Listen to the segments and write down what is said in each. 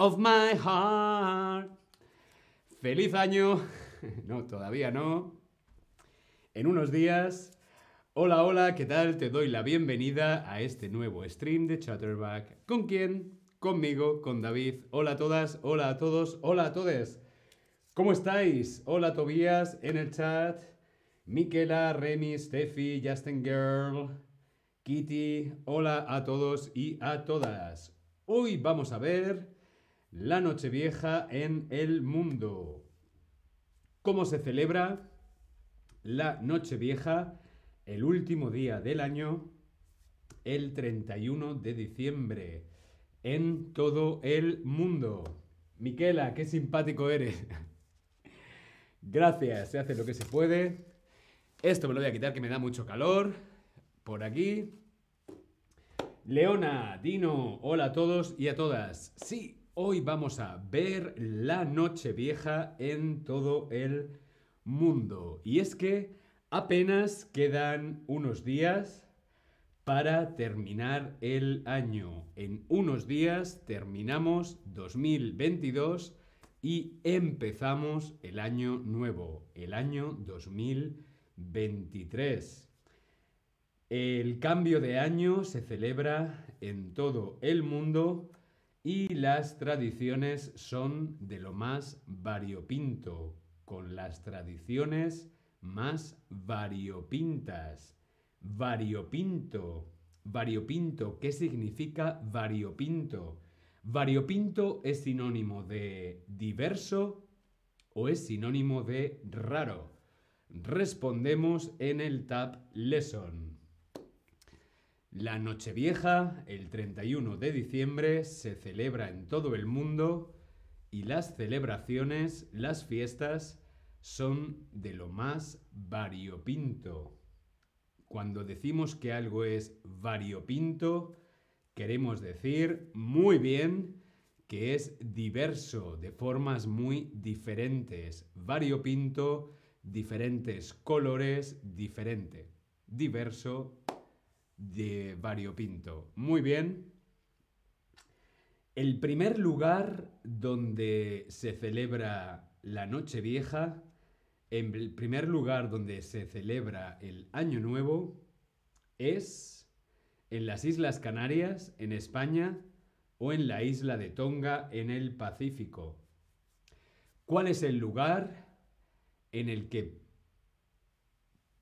of my heart. Feliz año. No, todavía no. En unos días. Hola, hola, ¿qué tal? Te doy la bienvenida a este nuevo stream de Chatterback. ¿Con quién? Conmigo, con David. Hola a todas, hola a todos, hola a todos. ¿Cómo estáis? Hola Tobías en el chat. Miquela, Remy, Steffi, Justin Girl, Kitty. Hola a todos y a todas. Hoy vamos a ver la Nochevieja en el mundo. ¿Cómo se celebra la Nochevieja el último día del año, el 31 de diciembre, en todo el mundo? Miquela, qué simpático eres. Gracias, se hace lo que se puede. Esto me lo voy a quitar que me da mucho calor. Por aquí. Leona, Dino, hola a todos y a todas. Sí, hoy vamos a ver la noche vieja en todo el mundo. Y es que apenas quedan unos días para terminar el año. En unos días terminamos 2022 y empezamos el año nuevo, el año 2023. El cambio de año se celebra en todo el mundo y las tradiciones son de lo más variopinto, con las tradiciones más variopintas. Variopinto. Variopinto. ¿Qué significa variopinto? ¿Variopinto es sinónimo de diverso o es sinónimo de raro? Respondemos en el Tab Lesson. La Nochevieja, el 31 de diciembre, se celebra en todo el mundo y las celebraciones, las fiestas, son de lo más variopinto. Cuando decimos que algo es variopinto, queremos decir muy bien que es diverso, de formas muy diferentes. Variopinto, diferentes colores, diferente. Diverso, de variopinto. Muy bien. El primer lugar donde se celebra la Noche Vieja, el primer lugar donde se celebra el Año Nuevo, es en las Islas Canarias, en España, o en la isla de Tonga, en el Pacífico. ¿Cuál es el lugar en el que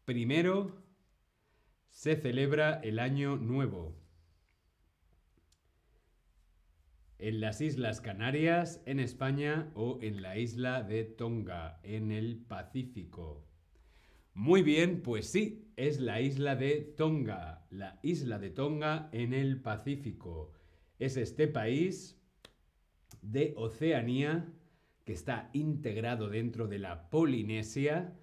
primero se celebra el Año Nuevo? En las Islas Canarias, en España, o en la isla de Tonga, en el Pacífico. Muy bien, pues sí, es la isla de Tonga, la isla de Tonga en el Pacífico. Es este país de Oceanía que está integrado dentro de la Polinesia.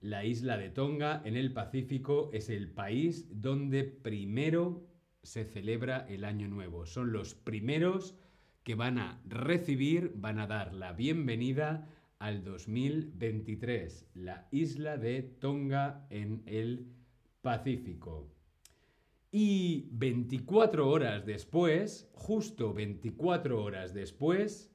La isla de Tonga en el Pacífico es el país donde primero se celebra el Año Nuevo. Son los primeros que van a recibir, van a dar la bienvenida al 2023, la isla de Tonga en el Pacífico. Y 24 horas después, justo 24 horas después,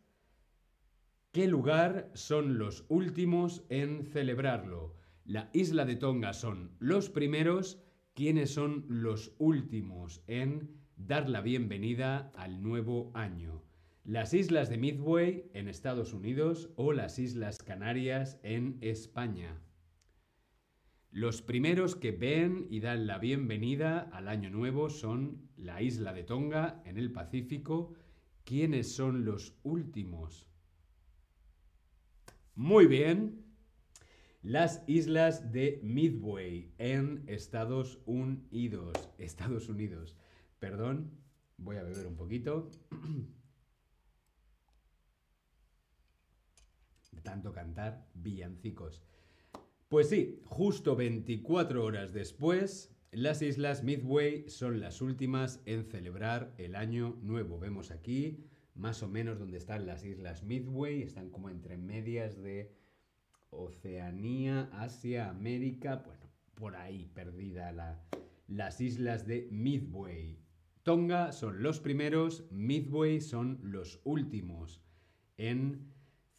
¿qué lugar son los últimos en celebrarlo? La isla de Tonga son los primeros, ¿quiénes son los últimos en dar la bienvenida al nuevo año? las Islas de Midway en Estados Unidos o las Islas Canarias en España. Los primeros que ven y dan la bienvenida al Año Nuevo son la isla de Tonga en el Pacífico. ¿Quiénes son los últimos? Muy bien. Las islas de Midway en Estados Unidos. Estados Unidos. Perdón, voy a beber un poquito. tanto cantar villancicos. Pues sí, justo 24 horas después, las islas Midway son las últimas en celebrar el año nuevo. Vemos aquí más o menos donde están las islas Midway, están como entre medias de Oceanía, Asia, América, bueno, por ahí perdida la, las islas de Midway. Tonga son los primeros, Midway son los últimos en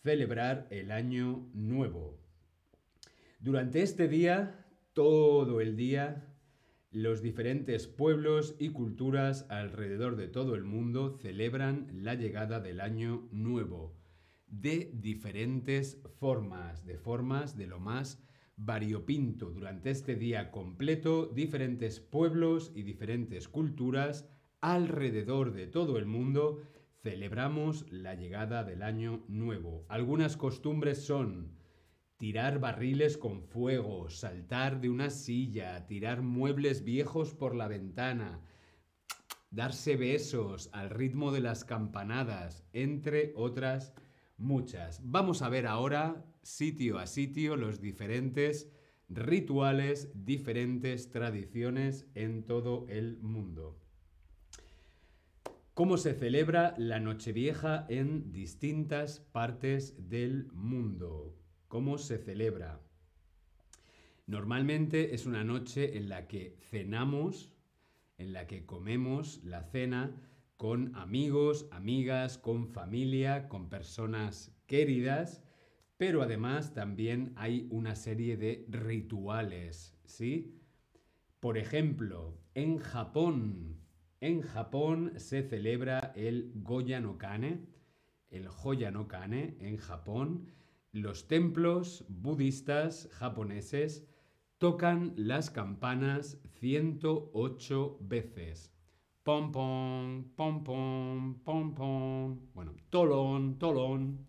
celebrar el año nuevo. Durante este día, todo el día, los diferentes pueblos y culturas alrededor de todo el mundo celebran la llegada del año nuevo de diferentes formas, de formas de lo más variopinto. Durante este día completo, diferentes pueblos y diferentes culturas alrededor de todo el mundo celebramos la llegada del año nuevo. Algunas costumbres son tirar barriles con fuego, saltar de una silla, tirar muebles viejos por la ventana, darse besos al ritmo de las campanadas, entre otras muchas. Vamos a ver ahora, sitio a sitio, los diferentes rituales, diferentes tradiciones en todo el mundo. ¿Cómo se celebra la Nochevieja en distintas partes del mundo? ¿Cómo se celebra? Normalmente es una noche en la que cenamos, en la que comemos la cena con amigos, amigas, con familia, con personas queridas, pero además también hay una serie de rituales, ¿sí? Por ejemplo, en Japón, en Japón se celebra el Goya no Kane, el Hoya no Kane en Japón, los templos budistas japoneses tocan las campanas 108 veces. Pom pom, pom pom, pom. Bueno, tolón, tolón.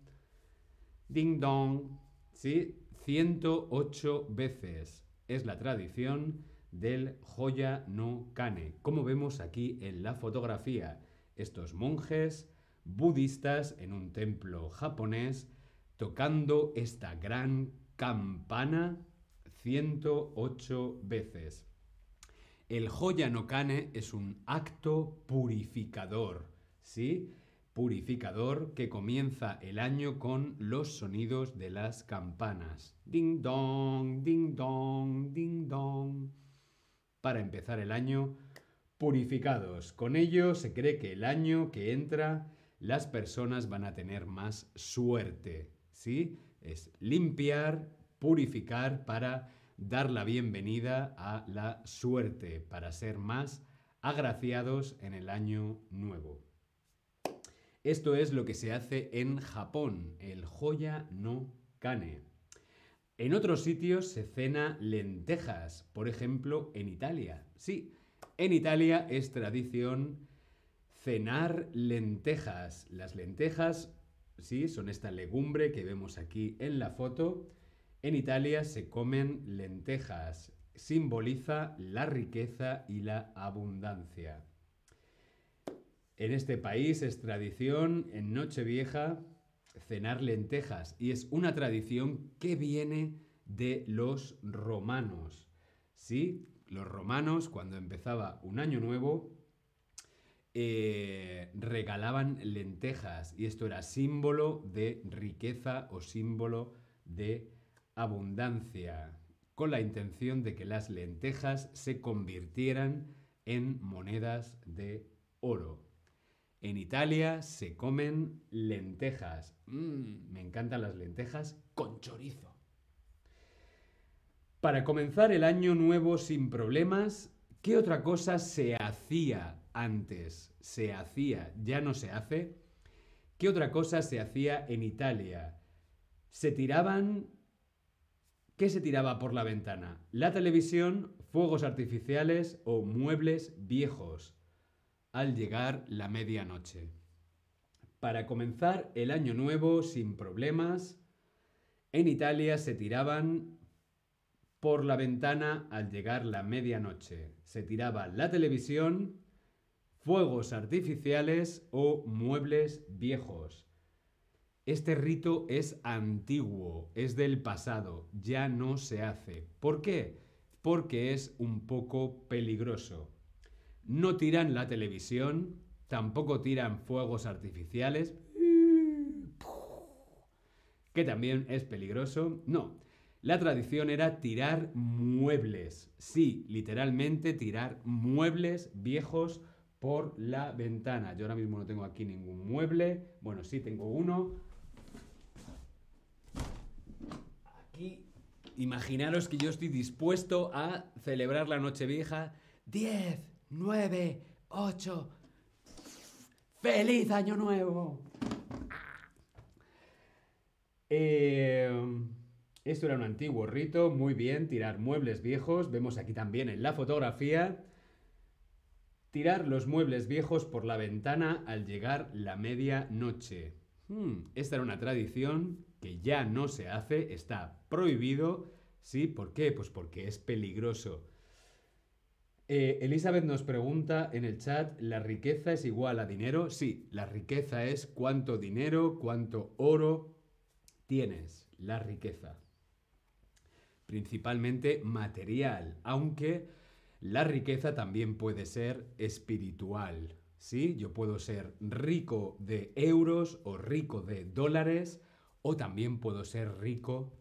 Ding dong. ¿Sí? 108 veces. Es la tradición del Joya no Kane, como vemos aquí en la fotografía. Estos monjes budistas en un templo japonés tocando esta gran campana 108 veces. El Hoya no Kane es un acto purificador, ¿sí? Purificador que comienza el año con los sonidos de las campanas. Ding dong, ding dong, ding dong. Para empezar el año purificados. Con ello se cree que el año que entra las personas van a tener más suerte. ¿sí? Es limpiar, purificar para dar la bienvenida a la suerte, para ser más agraciados en el año nuevo. Esto es lo que se hace en Japón, el Joya no Kane. En otros sitios se cena lentejas, por ejemplo en Italia. Sí, en Italia es tradición cenar lentejas. Las lentejas ¿sí? Son esta legumbre que vemos aquí en la foto. En Italia se comen lentejas. Simboliza la riqueza y la abundancia. En este país es tradición en Nochevieja cenar lentejas y es una tradición que viene de los romanos. ¿Sí? Los romanos cuando empezaba un año nuevo eh, regalaban lentejas y esto era símbolo de riqueza o símbolo de abundancia, con la intención de que las lentejas se convirtieran en monedas de oro. En Italia se comen lentejas. Mm, me encantan las lentejas con chorizo. Para comenzar el año nuevo sin problemas, ¿qué otra cosa se hacía antes se hacía, ya no se hace. ¿Qué otra cosa se hacía en Italia? Se tiraban... ¿Qué se tiraba por la ventana? La televisión, fuegos artificiales o muebles viejos al llegar la medianoche. Para comenzar el año nuevo sin problemas, en Italia se tiraban por la ventana al llegar la medianoche. Se tiraba la televisión, fuegos artificiales o muebles viejos. Este rito es antiguo, es del pasado, ya no se hace. ¿Por qué? Porque es un poco peligroso. No tiran la televisión, tampoco tiran fuegos artificiales, que también es peligroso. No, la tradición era tirar muebles. Sí, literalmente tirar muebles viejos por la ventana. Yo ahora mismo no tengo aquí ningún mueble. Bueno, sí tengo uno. Imaginaros que yo estoy dispuesto a celebrar la Nochevieja. 10, 9, 8. ¡Feliz Año Nuevo! Eh, esto era un antiguo rito, muy bien, tirar muebles viejos. Vemos aquí también en la fotografía tirar los muebles viejos por la ventana al llegar la medianoche. Hmm, esta era una tradición que ya no se hace, está prohibido. ¿Sí? ¿Por qué? Pues porque es peligroso. Eh, Elizabeth nos pregunta en el chat, ¿la riqueza es igual a dinero? Sí, la riqueza es cuánto dinero, cuánto oro tienes, la riqueza. Principalmente material, aunque la riqueza también puede ser espiritual. ¿Sí? Yo puedo ser rico de euros o rico de dólares o también puedo ser rico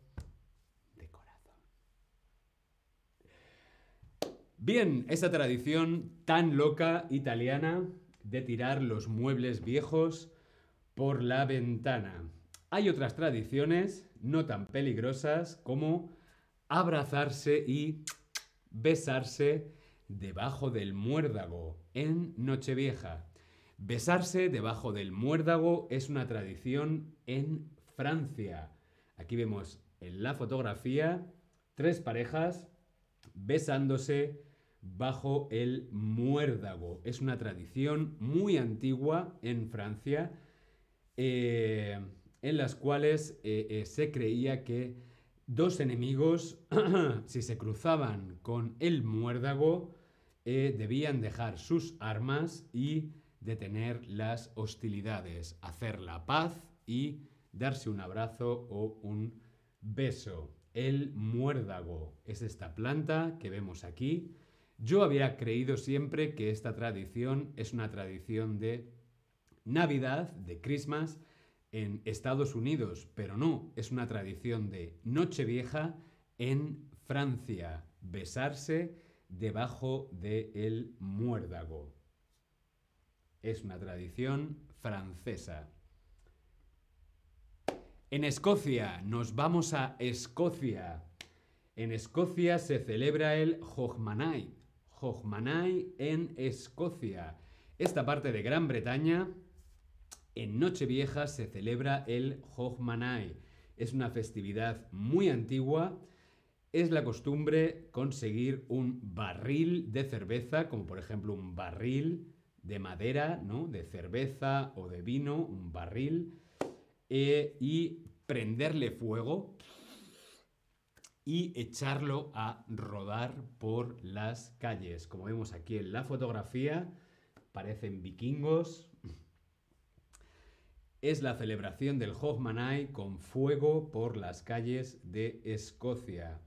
de corazón. Bien, esa tradición tan loca italiana de tirar los muebles viejos por la ventana. Hay otras tradiciones no tan peligrosas como abrazarse y besarse debajo del muérdago en Nochevieja. Besarse debajo del muérdago es una tradición en Francia. Aquí vemos en la fotografía tres parejas besándose bajo el muérdago. Es una tradición muy antigua en Francia eh, en las cuales eh, eh, se creía que dos enemigos, si se cruzaban con el muérdago, eh, debían dejar sus armas y detener las hostilidades, hacer la paz y darse un abrazo o un beso. El muérdago es esta planta que vemos aquí. Yo había creído siempre que esta tradición es una tradición de Navidad, de Christmas, en Estados Unidos, pero no, es una tradición de Nochevieja en Francia, besarse debajo del el muérdago. Es una tradición francesa. En Escocia, nos vamos a Escocia. En Escocia se celebra el Hogmanay. Hogmanay en Escocia. Esta parte de Gran Bretaña en Nochevieja se celebra el Hogmanay. Es una festividad muy antigua. Es la costumbre conseguir un barril de cerveza, como por ejemplo un barril de madera, ¿no? De cerveza o de vino, un barril, eh, y prenderle fuego y echarlo a rodar por las calles. Como vemos aquí en la fotografía, parecen vikingos, es la celebración del Hogmanay con fuego por las calles de Escocia.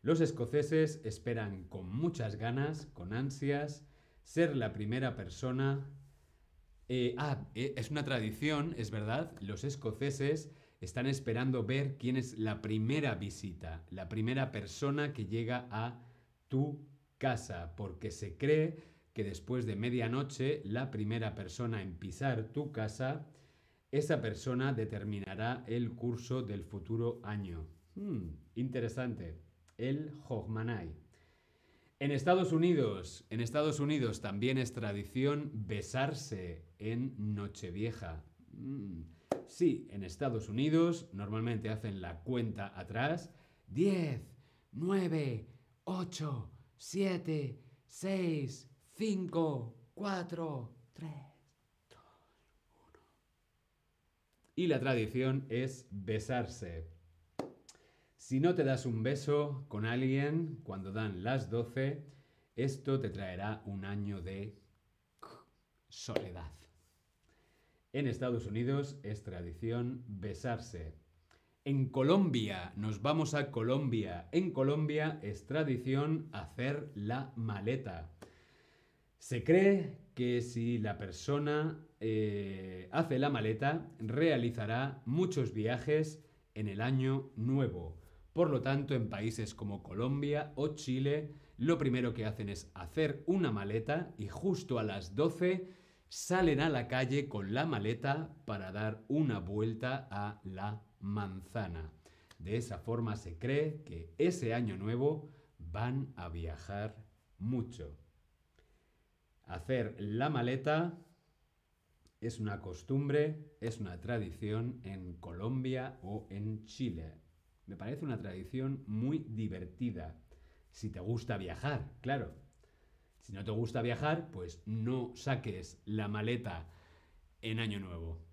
Los escoceses esperan con muchas ganas, con ansias, ser la primera persona... Eh, ah, eh, es una tradición, es verdad, los escoceses están esperando ver quién es la primera visita, la primera persona que llega a tu casa, porque se cree que después de medianoche la primera persona en pisar tu casa esa persona determinará el curso del futuro año. Hmm, interesante. El Hogmanay. En Estados Unidos, en Estados Unidos también es tradición besarse en Nochevieja. Hmm, sí, en Estados Unidos normalmente hacen la cuenta atrás. 10, 9, 8, 7, 6, 5, 4, 3. Y la tradición es besarse. Si no te das un beso con alguien cuando dan las 12, esto te traerá un año de soledad. En Estados Unidos es tradición besarse. En Colombia, nos vamos a Colombia. En Colombia es tradición hacer la maleta. Se cree que si la persona eh, hace la maleta, realizará muchos viajes en el año nuevo. Por lo tanto, en países como Colombia o Chile, lo primero que hacen es hacer una maleta y justo a las 12 salen a la calle con la maleta para dar una vuelta a la manzana. De esa forma se cree que ese año nuevo van a viajar mucho. Hacer la maleta es una costumbre, es una tradición en Colombia o en Chile. Me parece una tradición muy divertida. Si te gusta viajar, claro. Si no te gusta viajar, pues no saques la maleta en Año Nuevo.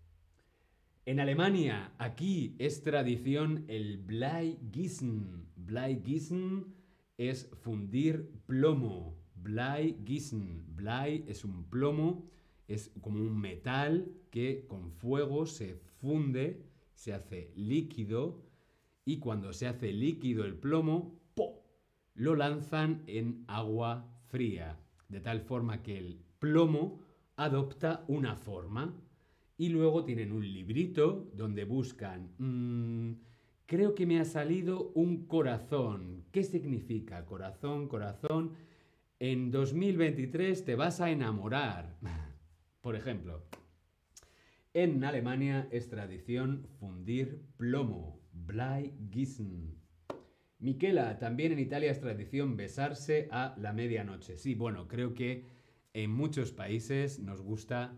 En Alemania, aquí es tradición el Bleigissen. Bleigissen es fundir plomo. Bleigissen. Blei es un plomo es como un metal que con fuego se funde, se hace líquido y cuando se hace líquido el plomo, ¡po! lo lanzan en agua fría, de tal forma que el plomo adopta una forma y luego tienen un librito donde buscan, mm, creo que me ha salido un corazón. ¿Qué significa corazón, corazón? En 2023 te vas a enamorar. Por ejemplo, en Alemania es tradición fundir plomo, Bleigissen. Miquela, también en Italia es tradición besarse a la medianoche. Sí, bueno, creo que en muchos países nos gusta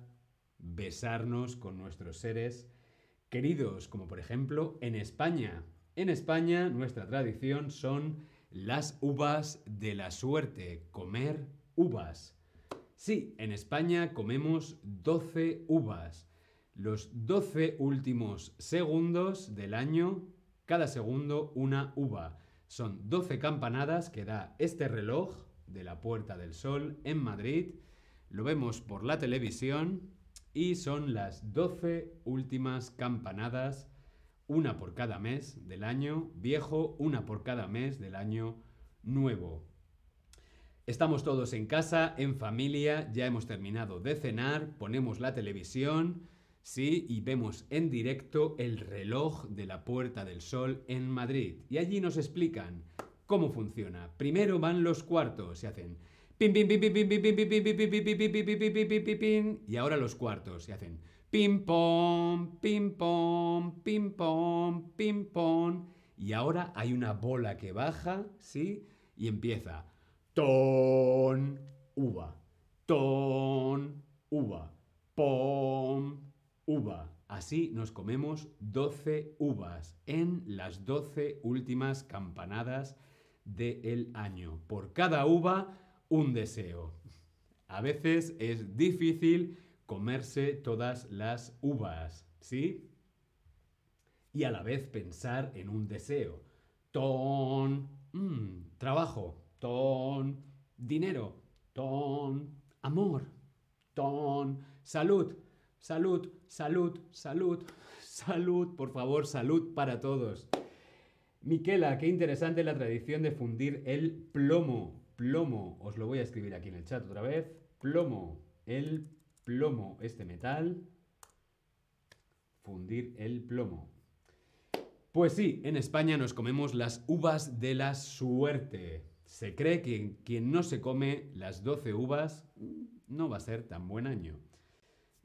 besarnos con nuestros seres queridos, como por ejemplo en España. En España nuestra tradición son las uvas de la suerte, comer uvas. Sí, en España comemos 12 uvas. Los 12 últimos segundos del año, cada segundo una uva. Son 12 campanadas que da este reloj de la Puerta del Sol en Madrid. Lo vemos por la televisión y son las 12 últimas campanadas, una por cada mes del año viejo, una por cada mes del año nuevo. Estamos todos en casa, en familia, ya hemos terminado de cenar, ponemos la televisión, sí, y vemos en directo el reloj de la Puerta del Sol en Madrid. Y allí nos explican cómo funciona. Primero van los cuartos, se hacen pim pim pim pim pim pim pim pim pim pim pim pim pim pim pim pim y ahora los cuartos se hacen pim pom pim pom pim pom pim pom y ahora hay una bola que baja, ¿sí? Y empieza ton, uva, ton, uva, pom, uva. Así nos comemos 12 uvas en las 12 últimas campanadas del año. Por cada uva, un deseo. A veces es difícil comerse todas las uvas, ¿sí? Y a la vez pensar en un deseo. Ton, mmm, trabajo, ton, dinero, ton, amor, ton, salud, salud, salud, salud, salud, por favor, salud para todos. Miquela, qué interesante la tradición de fundir el plomo. Plomo, os lo voy a escribir aquí en el chat otra vez. Plomo, el plomo, este metal. Fundir el plomo. Pues sí, en España nos comemos las uvas de la suerte. Se cree que quien no se come las 12 uvas no va a ser tan buen año.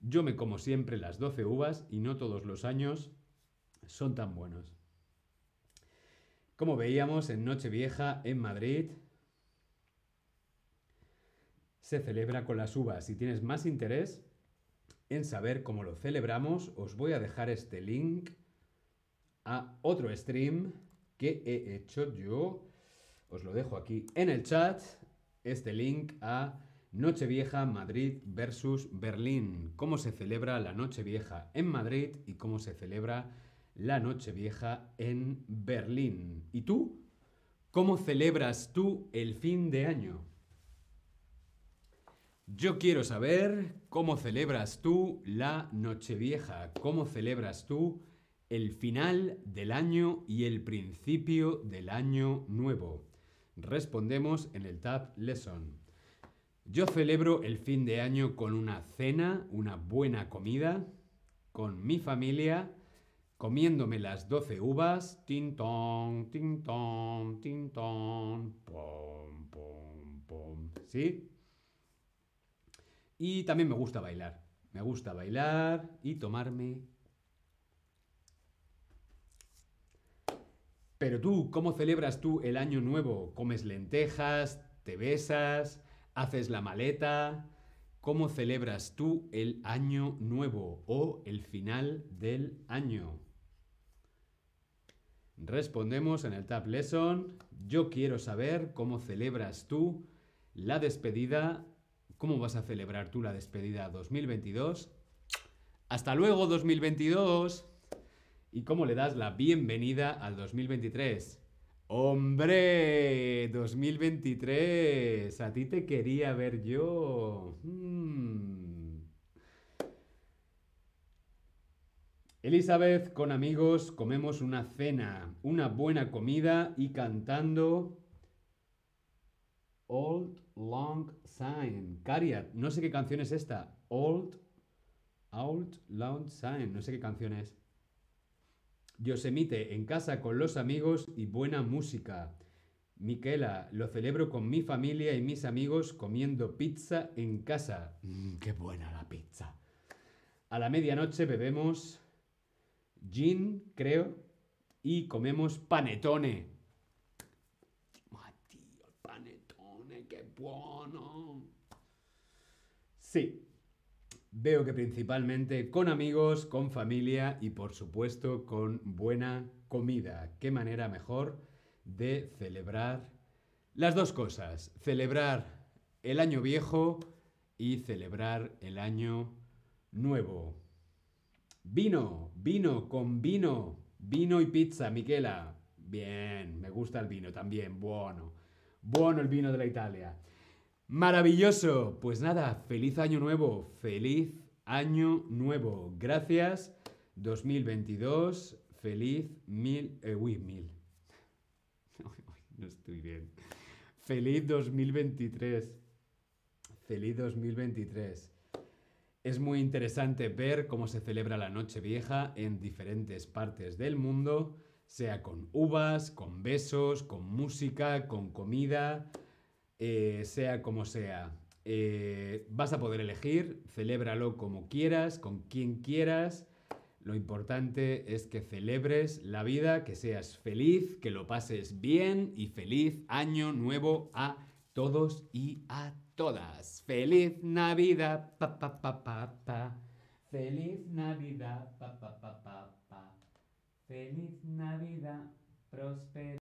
Yo me como siempre las 12 uvas y no todos los años son tan buenos. Como veíamos en Nochevieja en Madrid, se celebra con las uvas. Si tienes más interés en saber cómo lo celebramos, os voy a dejar este link a otro stream que he hecho yo os lo dejo aquí en el chat, este link a Nochevieja Madrid versus Berlín. Cómo se celebra la Nochevieja en Madrid y cómo se celebra la Nochevieja en Berlín. ¿Y tú? ¿Cómo celebras tú el fin de año? Yo quiero saber cómo celebras tú la Nochevieja, cómo celebras tú el final del año y el principio del año nuevo. Respondemos en el Tab Lesson. Yo celebro el fin de año con una cena, una buena comida, con mi familia, comiéndome las 12 uvas, tin ton, tin ton, tin ton, pom, pom, pom, ¿sí? Y también me gusta bailar. Me gusta bailar y tomarme. Pero tú, ¿cómo celebras tú el año nuevo? ¿Comes lentejas? ¿Te besas? ¿Haces la maleta? ¿Cómo celebras tú el año nuevo o el final del año? Respondemos en el Tab Lesson. Yo quiero saber cómo celebras tú la despedida. ¿Cómo vas a celebrar tú la despedida 2022? Hasta luego 2022. ¿Y cómo le das la bienvenida al 2023? ¡Hombre! 2023. A ti te quería ver yo. Hmm. Elizabeth, con amigos, comemos una cena, una buena comida y cantando Old Long Sign. Cariat, no sé qué canción es esta. Old, Old Long Sign, no sé qué canción es. Yosemite, en casa con los amigos y buena música. Miquela, lo celebro con mi familia y mis amigos comiendo pizza en casa. Mm, qué buena la pizza. A la medianoche bebemos gin, creo, y comemos panetone. Tío, panetone, qué bueno. Sí, Veo que principalmente con amigos, con familia y por supuesto con buena comida. ¿Qué manera mejor de celebrar las dos cosas? Celebrar el año viejo y celebrar el año nuevo. Vino, vino, con vino, vino y pizza, Miquela. Bien, me gusta el vino también, bueno. Bueno el vino de la Italia. Maravilloso. Pues nada, feliz año nuevo, feliz año nuevo. Gracias 2022, feliz mil... Eh, uy, mil. no estoy bien. Feliz 2023. Feliz 2023. Es muy interesante ver cómo se celebra la Noche Vieja en diferentes partes del mundo, sea con uvas, con besos, con música, con comida eh, sea como sea. Eh, vas a poder elegir, celébralo como quieras, con quien quieras. Lo importante es que celebres la vida, que seas feliz, que lo pases bien y feliz año nuevo a todos y a todas. Feliz Navidad, pa pa pa pa pa. Feliz Navidad, pa pa pa pa pa. Feliz Navidad, próspero.